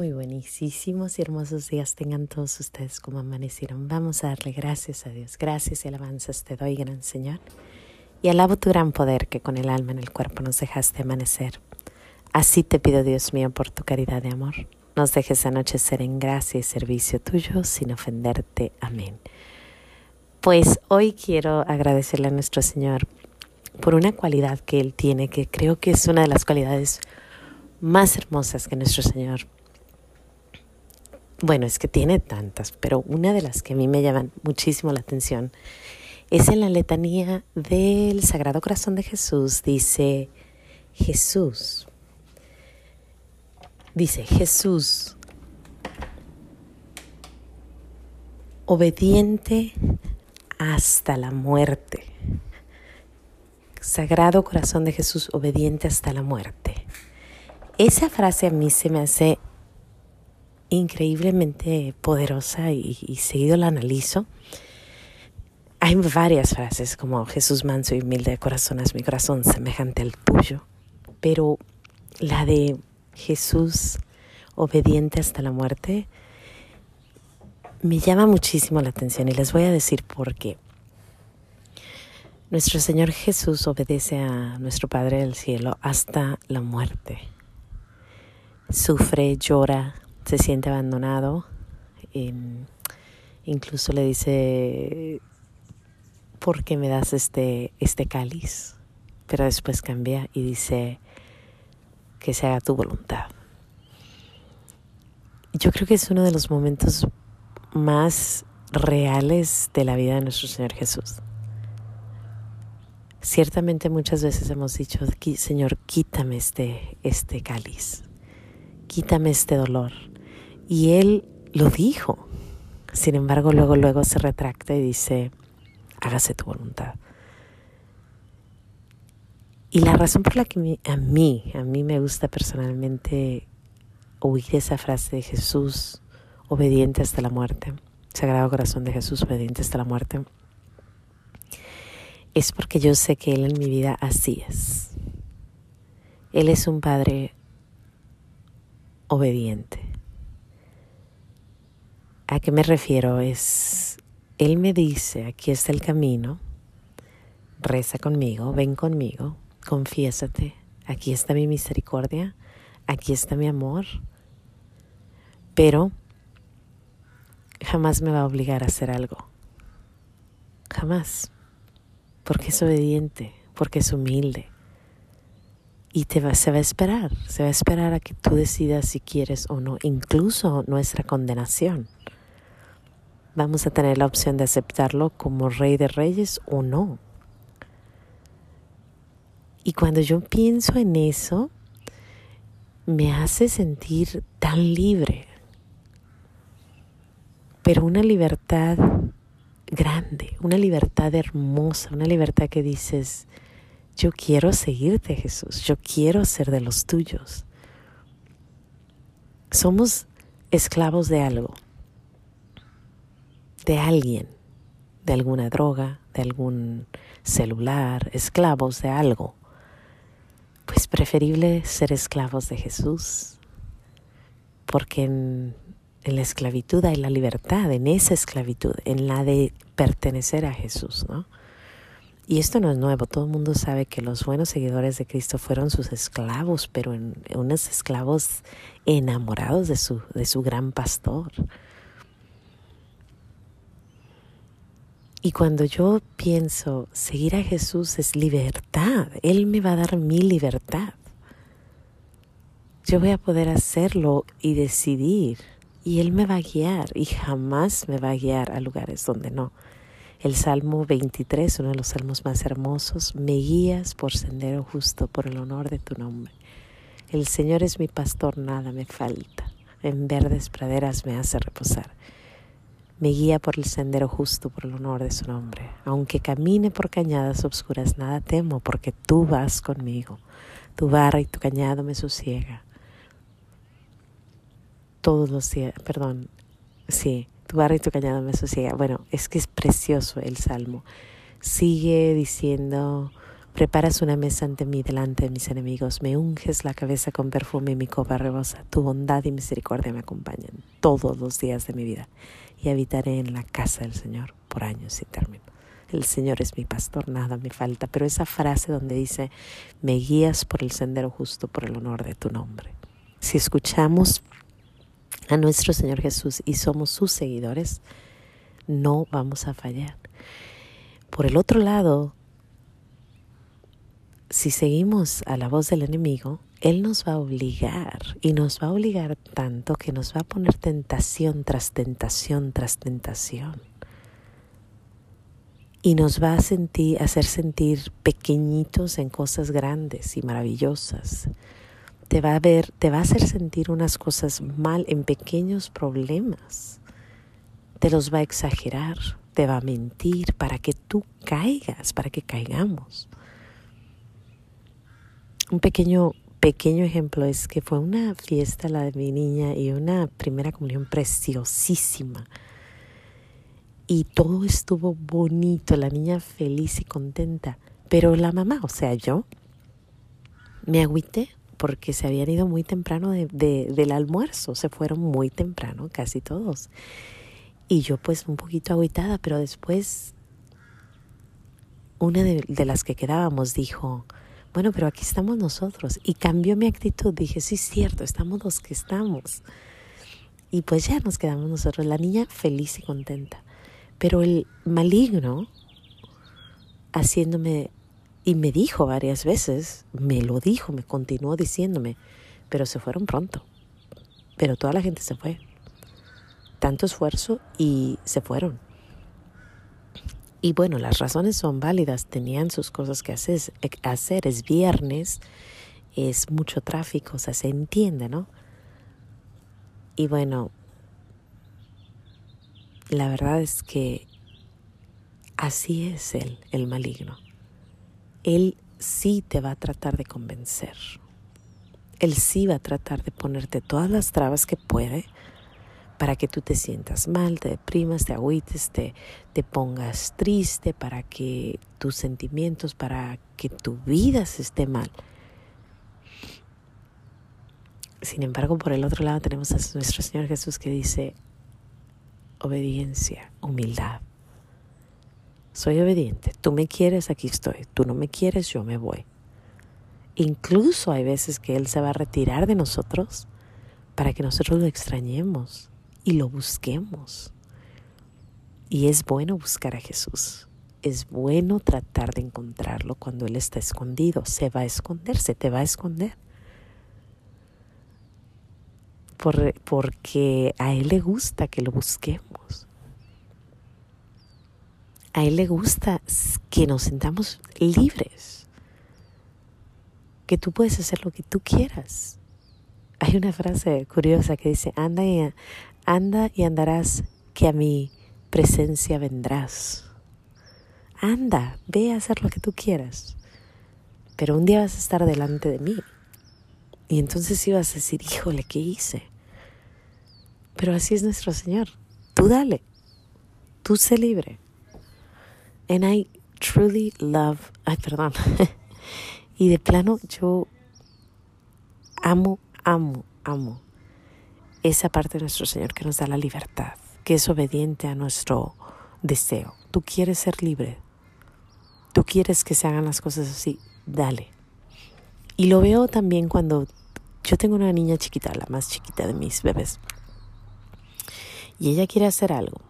Muy buenísimos y hermosos días tengan todos ustedes como amanecieron. Vamos a darle gracias a Dios. Gracias y alabanzas te doy, gran Señor. Y alabo tu gran poder que con el alma en el cuerpo nos dejaste amanecer. Así te pido, Dios mío, por tu caridad de amor. Nos dejes anochecer en gracia y servicio tuyo sin ofenderte. Amén. Pues hoy quiero agradecerle a nuestro Señor por una cualidad que Él tiene, que creo que es una de las cualidades más hermosas que nuestro Señor bueno, es que tiene tantas, pero una de las que a mí me llaman muchísimo la atención es en la letanía del Sagrado Corazón de Jesús. Dice Jesús, dice Jesús, obediente hasta la muerte. Sagrado Corazón de Jesús, obediente hasta la muerte. Esa frase a mí se me hace increíblemente poderosa y, seguido la analizo. Hay varias frases como Jesús manso y humilde de corazón es mi corazón semejante al tuyo, pero la de Jesús obediente hasta la muerte me llama muchísimo la atención y les voy a decir por qué. Nuestro Señor Jesús obedece a nuestro Padre del Cielo hasta la muerte. Sufre, llora, se siente abandonado. incluso le dice, ¿por qué me das este, este cáliz? Pero después cambia y dice, que se haga tu voluntad. Yo creo que es uno de los momentos más reales de la vida de nuestro Señor Jesús. Ciertamente muchas veces hemos dicho, Señor, quítame este, este cáliz, quítame este dolor, y él lo dijo. Sin embargo, luego, luego se retracta y dice, hágase tu voluntad. Y la razón por la que a mí, a mí me gusta personalmente oír esa frase de Jesús, obediente hasta la muerte, Sagrado Corazón de Jesús, obediente hasta la muerte, es porque yo sé que Él en mi vida así es. Él es un Padre obediente. ¿A qué me refiero? Es, Él me dice, aquí está el camino, reza conmigo, ven conmigo, confiésate, aquí está mi misericordia, aquí está mi amor, pero jamás me va a obligar a hacer algo, jamás, porque es obediente, porque es humilde. Y te va, se va a esperar, se va a esperar a que tú decidas si quieres o no, incluso nuestra condenación vamos a tener la opción de aceptarlo como rey de reyes o no. Y cuando yo pienso en eso, me hace sentir tan libre, pero una libertad grande, una libertad hermosa, una libertad que dices, yo quiero seguirte Jesús, yo quiero ser de los tuyos. Somos esclavos de algo de alguien, de alguna droga, de algún celular, esclavos de algo, pues preferible ser esclavos de Jesús, porque en, la esclavitud hay la libertad, en esa esclavitud, en la de pertenecer a Jesús, ¿no? Y esto no es nuevo, todo el mundo sabe que los buenos seguidores de Cristo fueron sus esclavos, pero unos esclavos enamorados de su, de su gran pastor. Y cuando yo pienso, seguir a Jesús es libertad, Él me va a dar mi libertad. Yo voy a poder hacerlo y decidir, y Él me va a guiar, y jamás me va a guiar a lugares donde no. El Salmo 23, uno de los salmos más hermosos, me guías por sendero justo, por el honor de tu nombre. El Señor es mi pastor, nada me falta. En verdes praderas me hace reposar me guía por el sendero justo por el honor de su nombre. Aunque camine por cañadas obscuras, nada temo, porque tú vas conmigo. Tu barra y tu cañado me sosiega. Todos los días, perdón, sí, tu barra y tu cañado me sosiega. Bueno, es que es precioso el salmo. Sigue diciendo, Preparas una mesa ante mí delante de mis enemigos, me unges la cabeza con perfume y mi copa rebosa. Tu bondad y misericordia me acompañan todos los días de mi vida y habitaré en la casa del Señor por años sin término. El Señor es mi pastor, nada me falta. Pero esa frase donde dice, me guías por el sendero justo por el honor de tu nombre. Si escuchamos a nuestro Señor Jesús y somos sus seguidores, no vamos a fallar. Por el otro lado, si seguimos a la voz del enemigo, Él nos va a obligar y nos va a obligar tanto que nos va a poner tentación tras tentación tras tentación. Y nos va a sentir, hacer sentir pequeñitos en cosas grandes y maravillosas. Te va a ver, te va a hacer sentir unas cosas mal en pequeños problemas. Te los va a exagerar, te va a mentir para que tú caigas, para que caigamos. Un pequeño, pequeño ejemplo es que fue una fiesta la de mi niña y una primera comunión preciosísima. Y todo estuvo bonito, la niña feliz y contenta. Pero la mamá, o sea, yo, me agüité porque se habían ido muy temprano de, del almuerzo, se fueron muy temprano, casi todos. Y yo pues un poquito agüitada, pero después una de, de las que quedábamos dijo, bueno, pero aquí estamos nosotros. Y cambió mi actitud. Dije, sí, es cierto, estamos los que estamos. Y pues ya nos quedamos nosotros, la niña feliz y contenta. Pero el maligno, haciéndome, y me dijo varias veces, me lo dijo, me continuó diciéndome, pero se fueron pronto. Pero toda la gente se fue. Tanto esfuerzo y se fueron. Y bueno, las razones son válidas, tenían sus cosas que hacer, hacer. es viernes, es mucho tráfico, o sea, se entiende, ¿no? Y bueno, la verdad es que así es él, el maligno. Él sí te va a tratar de convencer. Él sí va a tratar de ponerte todas las trabas que puede para que tú te sientas mal, te deprimas, te agüites, te, te pongas triste, para que tus sentimientos, para que tu vida se esté mal. Sin embargo, por el otro lado tenemos a nuestro Señor Jesús que dice, obediencia, humildad. Soy obediente, tú me quieres, aquí estoy, tú no me quieres, yo me voy. Incluso hay veces que Él se va a retirar de nosotros para que nosotros lo extrañemos y lo busquemos. Y es bueno buscar a Jesús. Es bueno tratar de encontrarlo cuando Él está escondido. Se va a esconder, se te va a esconder. porque a Él le gusta que lo busquemos. A Él le gusta que nos sentamos libres. Que tú puedes hacer lo que tú quieras. Hay una frase curiosa que dice, anda y, Anda y andarás, que a mi presencia vendrás. Anda, ve a hacer lo que tú quieras. Pero un día vas a estar delante de mí. Y entonces ibas a decir, híjole, ¿qué hice? Pero así es nuestro Señor. Tú dale. Tú sé libre. And I truly love, ay, perdón. y de plano yo amo, amo, amo esa parte de nuestro Señor que nos da la libertad, que es obediente a nuestro deseo. Tú quieres ser libre, tú quieres que se hagan las cosas así, dale. Y lo veo también cuando yo tengo una niña chiquita, la más chiquita de mis bebés, y ella quiere hacer algo.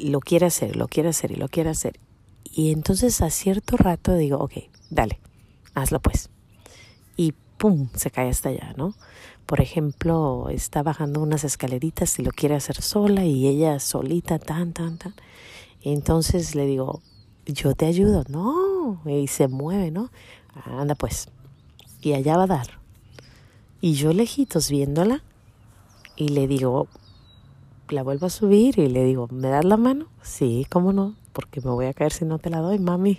Lo quiere hacer, lo quiere hacer y lo quiere hacer. Y entonces a cierto rato digo, ok, dale, hazlo pues. Y pum, se cae hasta allá, ¿no? Por ejemplo, está bajando unas escaleritas y lo quiere hacer sola y ella solita, tan, tan, tan. Entonces le digo, yo te ayudo, no, y se mueve, ¿no? Anda pues, y allá va a dar. Y yo lejitos viéndola y le digo, la vuelvo a subir y le digo, ¿me das la mano? Sí, ¿cómo no? Porque me voy a caer si no te la doy, mami.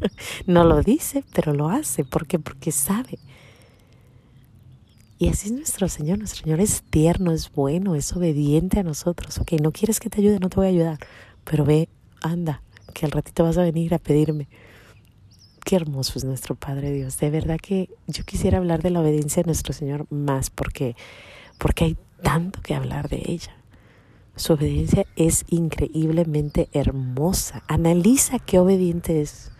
no lo dice, pero lo hace. ¿Por qué? Porque sabe. Y así es nuestro Señor. Nuestro Señor es tierno, es bueno, es obediente a nosotros. Ok, no quieres que te ayude, no te voy a ayudar. Pero ve, anda, que al ratito vas a venir a pedirme. qué hermoso es nuestro Padre Dios. De verdad que yo quisiera hablar de la obediencia de nuestro Señor más porque, porque hay tanto que hablar de ella. Su obediencia es increíblemente hermosa. Analiza qué obediente es.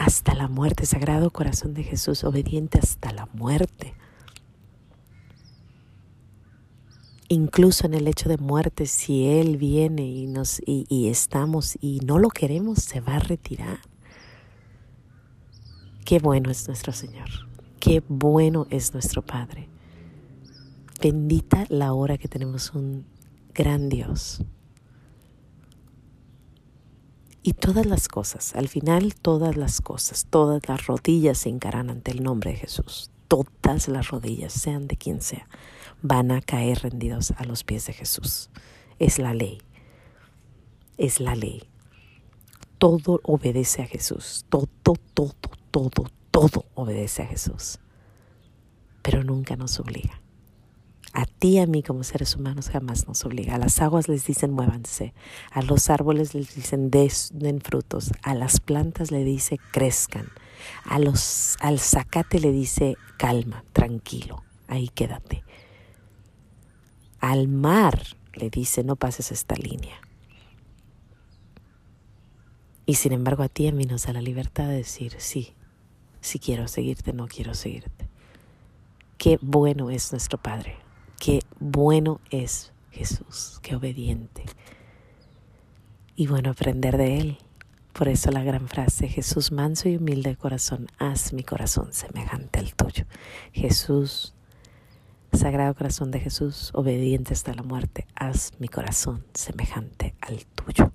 Hasta la muerte, Sagrado Corazón de Jesús, obediente hasta la muerte. Incluso en el hecho de muerte, si Él viene y, nos, y, estamos y no lo queremos, se va a retirar. Qué bueno es nuestro Señor. Qué bueno es nuestro Padre. Bendita la hora que tenemos un gran Dios. Y todas las cosas, al final todas las cosas, todas las rodillas se encaran ante el nombre de Jesús. Todas las rodillas, sean de quien sea, van a caer rendidos a los pies de Jesús. Es la ley. Es la ley. Todo obedece a Jesús. Todo, todo, todo, todo obedece a Jesús. Pero nunca nos obliga. A ti y a mí como seres humanos jamás nos obliga. A las aguas les dicen muévanse, a los árboles les dicen den frutos, a las plantas le dice crezcan, a los, al zacate le dice calma, tranquilo, ahí quédate. Al mar le dice no pases esta línea. Y sin embargo a ti y a mí nos da la libertad de decir sí, si quiero seguirte, no quiero seguirte. Qué bueno es nuestro Padre. Qué bueno es Jesús, qué obediente. Y bueno, aprender de Él. Por eso la gran frase, Jesús manso y humilde de corazón, haz mi corazón semejante al tuyo. Jesús, Sagrado Corazón de Jesús, obediente hasta la muerte, haz mi corazón semejante al tuyo.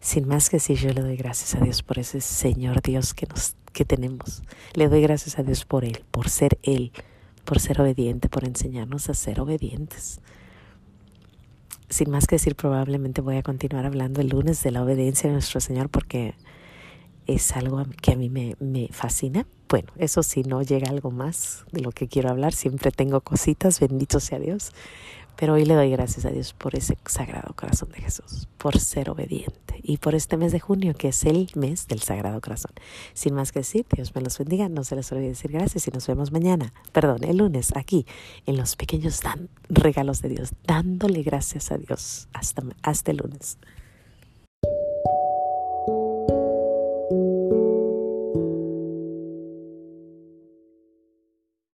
Sin más que decir, yo le doy gracias a Dios por ese Señor Dios que nos que tenemos. Le doy gracias a Dios por Él, por ser Él por ser obediente, por enseñarnos a ser obedientes. Sin más que decir, probablemente voy a continuar hablando el lunes de la obediencia de nuestro Señor porque es algo que a mí me, me, fascina. Bueno, eso sí, no llega algo más de lo que quiero hablar. Siempre tengo cositas, bendito sea Dios. Pero hoy le doy gracias a Dios por ese sagrado corazón de Jesús, por ser obediente y por este mes de junio que es el mes del sagrado corazón. Sin más que decir, Dios me los bendiga, no se les olvide decir gracias y nos vemos mañana, perdón, el lunes aquí en los pequeños regalos de Dios, dándole gracias a Dios hasta, hasta el lunes.